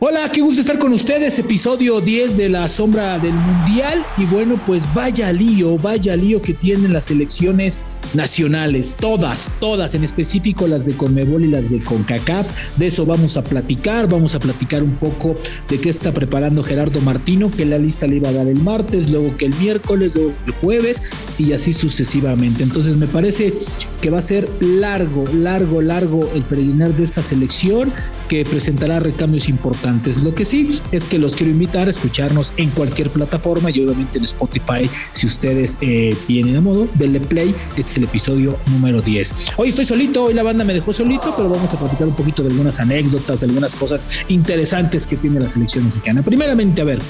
Hola, qué gusto estar con ustedes, episodio 10 de La Sombra del Mundial. Y bueno, pues vaya lío, vaya lío que tienen las elecciones nacionales, todas, todas, en específico las de Conmebol y las de CONCACAF. De eso vamos a platicar, vamos a platicar un poco de qué está preparando Gerardo Martino, que la lista le iba a dar el martes, luego que el miércoles, luego el jueves y así sucesivamente. Entonces me parece que va a ser largo, largo, largo el peregrinar de esta selección que presentará recambios importantes. Lo que sí es que los quiero invitar a escucharnos en cualquier plataforma y obviamente en Spotify si ustedes eh, tienen a modo. Denle play, este es el episodio número 10. Hoy estoy solito, hoy la banda me dejó solito, pero vamos a platicar un poquito de algunas anécdotas, de algunas cosas interesantes que tiene la selección mexicana. Primeramente, a ver,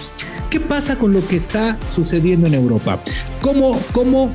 ¿qué pasa con lo que está sucediendo en Europa? ¿Cómo, cómo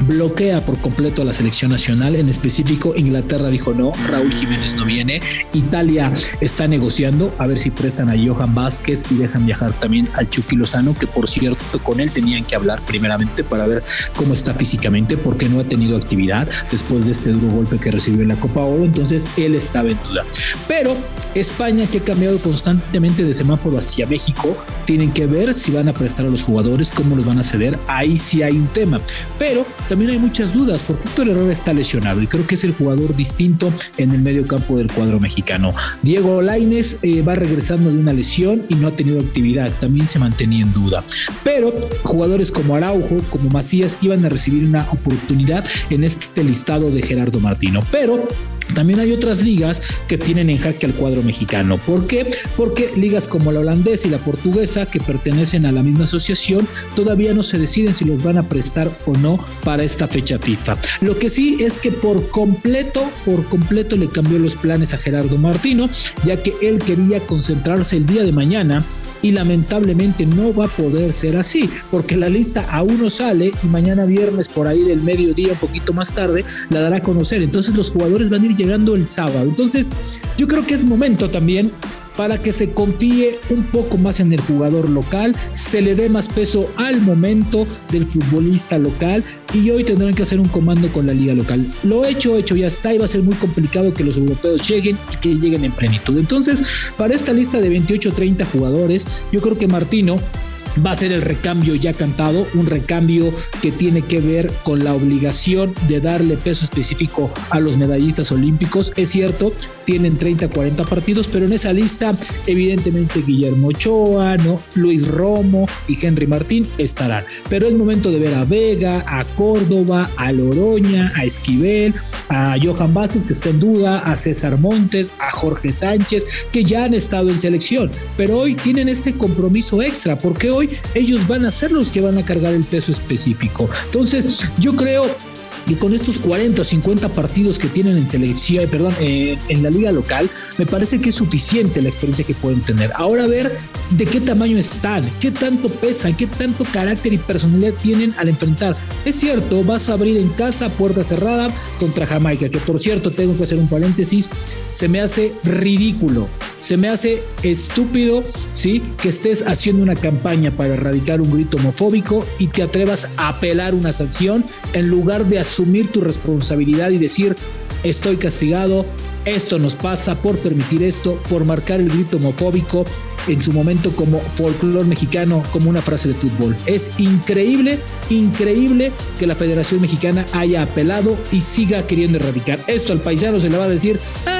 bloquea por completo a la selección nacional. En específico, Inglaterra dijo no, Raúl Jiménez no viene. Italia está negociando a ver si prestan a Johan Vázquez y dejan viajar también al Chucky Lozano, que por cierto, con él tenían que hablar primeramente para ver cómo está físicamente, porque no ha tenido actividad después de este duro golpe que recibió en la Copa Oro. Entonces, él estaba en duda. Pero España, que ha cambiado constantemente de semáforo hacia México, tienen que ver si van a prestar a los jugadores, cómo los van a ceder. Ahí sí hay un tema. Pero también hay muchas dudas porque Héctor Herrera está lesionado y creo que es el jugador distinto en el medio campo del cuadro mexicano. Diego Laines eh, va regresando de una lesión y no ha tenido actividad, también se mantenía en duda. Pero jugadores como Araujo, como Macías iban a recibir una oportunidad en este listado de Gerardo Martino. Pero también hay otras ligas que tienen en jaque al cuadro mexicano. ¿Por qué? Porque ligas como la holandesa y la portuguesa, que pertenecen a la misma asociación, todavía no se deciden si los van a prestar o no para esta fecha FIFA. Lo que sí es que por completo, por completo le cambió los planes a Gerardo Martino, ya que él quería concentrarse el día de mañana y lamentablemente no va a poder ser así, porque la lista aún no sale y mañana viernes por ahí del mediodía, un poquito más tarde, la dará a conocer. Entonces los jugadores van a ir llegando el sábado. Entonces yo creo que es momento también para que se confíe un poco más en el jugador local, se le dé más peso al momento del futbolista local y hoy tendrán que hacer un comando con la liga local. Lo hecho, hecho ya está y va a ser muy complicado que los europeos lleguen y que lleguen en plenitud. Entonces, para esta lista de 28-30 jugadores, yo creo que Martino va a ser el recambio ya cantado, un recambio que tiene que ver con la obligación de darle peso específico a los medallistas olímpicos. Es cierto, tienen 30, 40 partidos, pero en esa lista evidentemente Guillermo Ochoa, ¿no? Luis Romo y Henry Martín estarán. Pero es momento de ver a Vega, a Córdoba, a Loroña, a Esquivel, a Johan Vázquez que está en duda, a César Montes, a Jorge Sánchez que ya han estado en selección, pero hoy tienen este compromiso extra porque hoy ellos van a ser los que van a cargar el peso específico. Entonces, yo creo y con estos 40 o 50 partidos que tienen en selección, perdón, eh, en la liga local, me parece que es suficiente la experiencia que pueden tener. Ahora ver de qué tamaño están, qué tanto pesan, qué tanto carácter y personalidad tienen al enfrentar. Es cierto, vas a abrir en casa puerta cerrada contra Jamaica, que por cierto tengo que hacer un paréntesis, se me hace ridículo se me hace estúpido, ¿sí? Que estés haciendo una campaña para erradicar un grito homofóbico y te atrevas a apelar una sanción en lugar de asumir tu responsabilidad y decir, estoy castigado, esto nos pasa por permitir esto, por marcar el grito homofóbico en su momento como folclore mexicano, como una frase de fútbol. Es increíble, increíble que la Federación Mexicana haya apelado y siga queriendo erradicar. Esto al paisano se le va a decir, ah,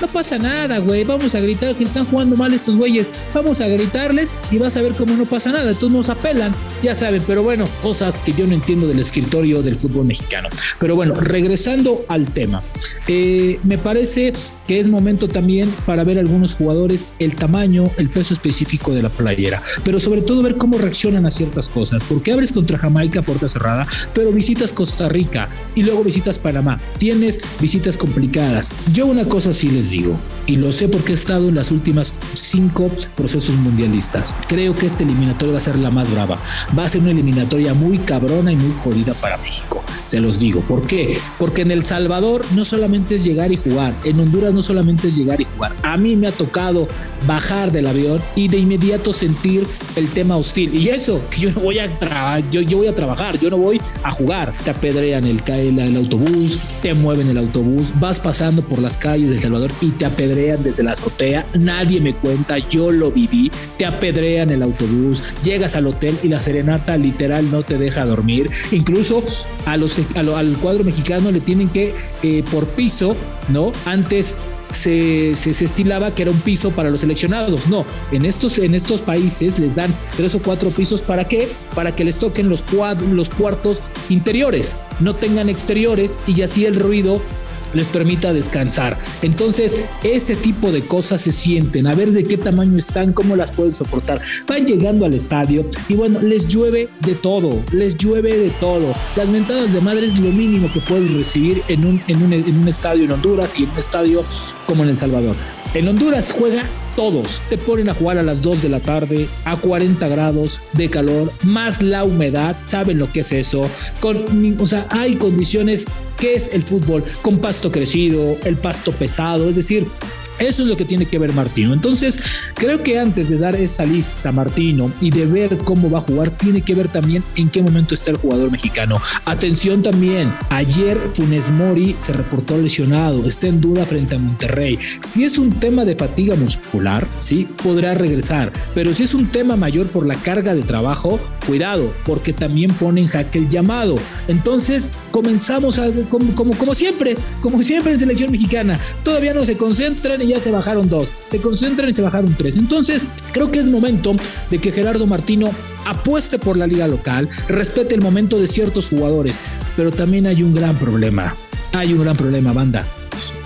no pasa nada, güey, vamos a gritar que están jugando mal estos güeyes, vamos a gritarles y vas a ver cómo no pasa nada, todos nos apelan, ya saben, pero bueno, cosas que yo no entiendo del escritorio del fútbol mexicano. Pero bueno, regresando al tema, eh, me parece que es momento también para ver algunos jugadores el tamaño, el peso específico de la playera, pero sobre todo ver cómo reaccionan a ciertas cosas, porque abres contra Jamaica puerta cerrada, pero visitas Costa Rica y luego visitas Panamá, tienes visitas complicadas. Yo una cosa sí les digo, y lo sé porque he estado en las últimas cinco procesos mundialistas. Creo que esta eliminatoria va a ser la más brava. Va a ser una eliminatoria muy cabrona y muy jodida para México. Se los digo. ¿Por qué? Porque en El Salvador no solamente es llegar y jugar. En Honduras no solamente es llegar y jugar. A mí me ha tocado bajar del avión y de inmediato sentir el tema hostil. Y eso, que yo no voy a trabajar, yo, yo voy a trabajar, yo no voy a jugar. Te apedrean el, el, el autobús, te mueven el autobús, vas pasando por las calles de El Salvador y te apedrean desde la azotea. Nadie me cuenta, yo lo viví. Te apedrean el autobús, llegas al hotel y la serenata literal no te deja dormir. Incluso a los, al cuadro mexicano le tienen que, eh, por piso, ¿no? Antes se, se, estilaba que era un piso para los seleccionados. No, en estos, en estos países les dan tres o cuatro pisos. ¿Para qué? Para que les toquen los, los cuartos interiores, no tengan exteriores y así el ruido les permita descansar. Entonces, ese tipo de cosas se sienten, a ver de qué tamaño están, cómo las pueden soportar. Van llegando al estadio y bueno, les llueve de todo, les llueve de todo. Las mentadas de madre es lo mínimo que puedes recibir en un, en un, en un estadio en Honduras y en un estadio como en El Salvador. En Honduras juega todos. Te ponen a jugar a las 2 de la tarde, a 40 grados de calor, más la humedad. Saben lo que es eso. Con, o sea, hay condiciones que es el fútbol con pasto crecido, el pasto pesado. Es decir, eso es lo que tiene que ver Martino. Entonces, creo que antes de dar esa lista Martino y de ver cómo va a jugar, tiene que ver también en qué momento está el jugador mexicano. Atención también, ayer Funes Mori se reportó lesionado, está en duda frente a Monterrey. Si es un tema de fatiga muscular, sí, podrá regresar, pero si es un tema mayor por la carga de trabajo, cuidado, porque también pone en jaque el llamado. Entonces, comenzamos como, como, como siempre, como siempre en selección mexicana, todavía no se concentran y ya se bajaron dos, se concentran y se bajaron tres. Entonces, creo que es momento de que Gerardo Martino apueste por la liga local, respete el momento de ciertos jugadores, pero también hay un gran problema. Hay un gran problema, banda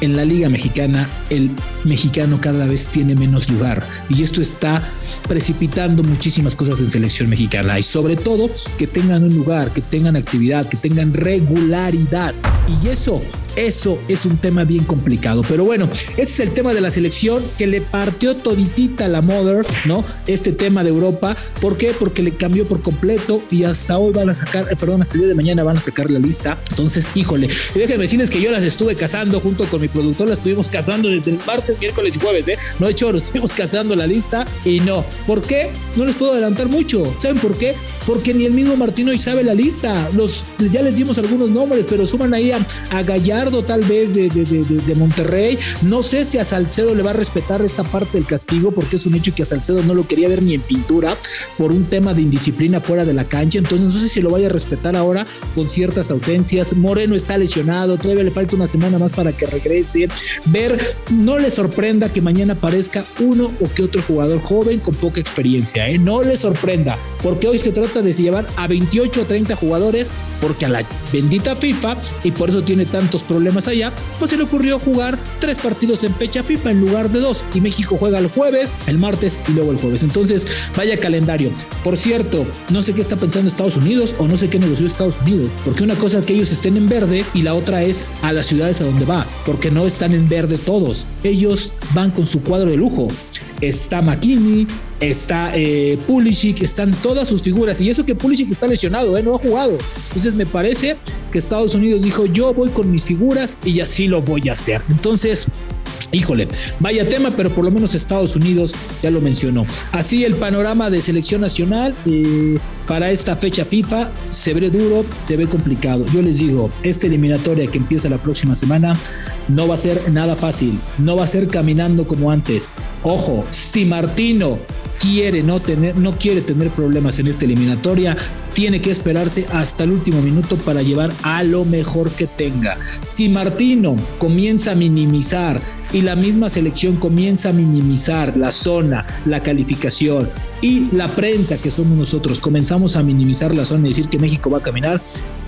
en la Liga Mexicana el mexicano cada vez tiene menos lugar y esto está precipitando muchísimas cosas en selección mexicana y sobre todo que tengan un lugar, que tengan actividad, que tengan regularidad y eso eso es un tema bien complicado. Pero bueno, ese es el tema de la selección que le partió toditita la Mother, ¿no? Este tema de Europa. ¿Por qué? Porque le cambió por completo y hasta hoy van a sacar, eh, perdón, hasta el día de mañana van a sacar la lista. Entonces, híjole, y déjenme decirles que yo las estuve cazando junto con mi productor, las estuvimos cazando desde el martes, miércoles y jueves, ¿eh? No he hecho, estuvimos cazando la lista y no. ¿Por qué? No les puedo adelantar mucho. ¿Saben por qué? Porque ni el mismo Martino hoy sabe la lista. Los, ya les dimos algunos nombres, pero suman ahí a, a tal vez de, de, Monterrey. No sé si a Salcedo le va a respetar esta parte del castigo porque es un hecho que a Salcedo no lo quería ver ni en pintura por un tema de indisciplina fuera de la cancha. Entonces no sé si lo vaya a respetar ahora con ciertas ausencias. Moreno está lesionado, todavía le falta una semana más para que regrese. Ver, no le sorprenda que mañana aparezca uno o que otro jugador joven con poca experiencia. ¿eh? No le sorprenda porque hoy se trata de llevar a 28 o 30 jugadores porque a la bendita FIFA y por eso tiene tantos problemas allá, pues se le ocurrió jugar tres partidos en fecha FIFA en lugar de dos. Y México juega el jueves, el martes y luego el jueves. Entonces, vaya calendario. Por cierto, no sé qué está pensando Estados Unidos o no sé qué negoció Estados Unidos. Porque una cosa es que ellos estén en verde y la otra es a las ciudades a donde va. Porque no están en verde todos. Ellos van con su cuadro de lujo está McKinney, está eh, Pulisic, están todas sus figuras. Y eso que Pulisic está lesionado, ¿eh? no ha jugado. Entonces me parece que Estados Unidos dijo, yo voy con mis figuras y así lo voy a hacer. Entonces, Híjole, vaya tema, pero por lo menos Estados Unidos ya lo mencionó. Así el panorama de selección nacional eh, para esta fecha FIFA se ve duro, se ve complicado. Yo les digo, esta eliminatoria que empieza la próxima semana no va a ser nada fácil, no va a ser caminando como antes. Ojo, si Martino quiere no tener, no quiere tener problemas en esta eliminatoria, tiene que esperarse hasta el último minuto para llevar a lo mejor que tenga. Si Martino comienza a minimizar y la misma selección comienza a minimizar la zona, la calificación y la prensa que somos nosotros comenzamos a minimizar la zona y decir que México va a caminar,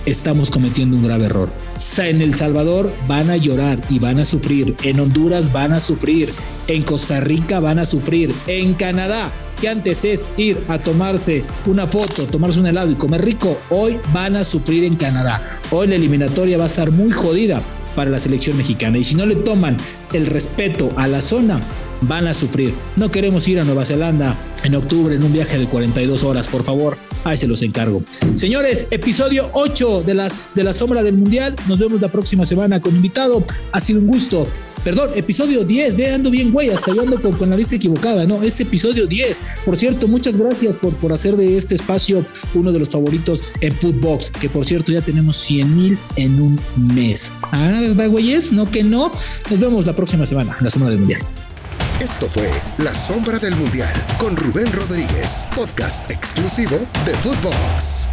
estamos cometiendo un grave error. En El Salvador van a llorar y van a sufrir, en Honduras van a sufrir, en Costa Rica van a sufrir, en Canadá que antes es ir a tomarse una foto, tomarse un helado y comer rico, hoy van a sufrir en Canadá. Hoy la eliminatoria va a estar muy jodida para la selección mexicana. Y si no le toman el respeto a la zona, van a sufrir. No queremos ir a Nueva Zelanda en octubre en un viaje de 42 horas, por favor. Ahí se los encargo. Señores, episodio 8 de, las, de la sombra del mundial. Nos vemos la próxima semana con invitado. Ha sido un gusto. Perdón, episodio 10, ve, ando bien, güey, hasta yo ando con, la vista equivocada, ¿no? Es episodio 10. Por cierto, muchas gracias por, por hacer de este espacio uno de los favoritos en Footbox, que por cierto ya tenemos 100 mil en un mes. Ah, güeyes, no que no. Nos vemos la próxima semana, la semana del Mundial. Esto fue La Sombra del Mundial con Rubén Rodríguez, podcast exclusivo de Footbox.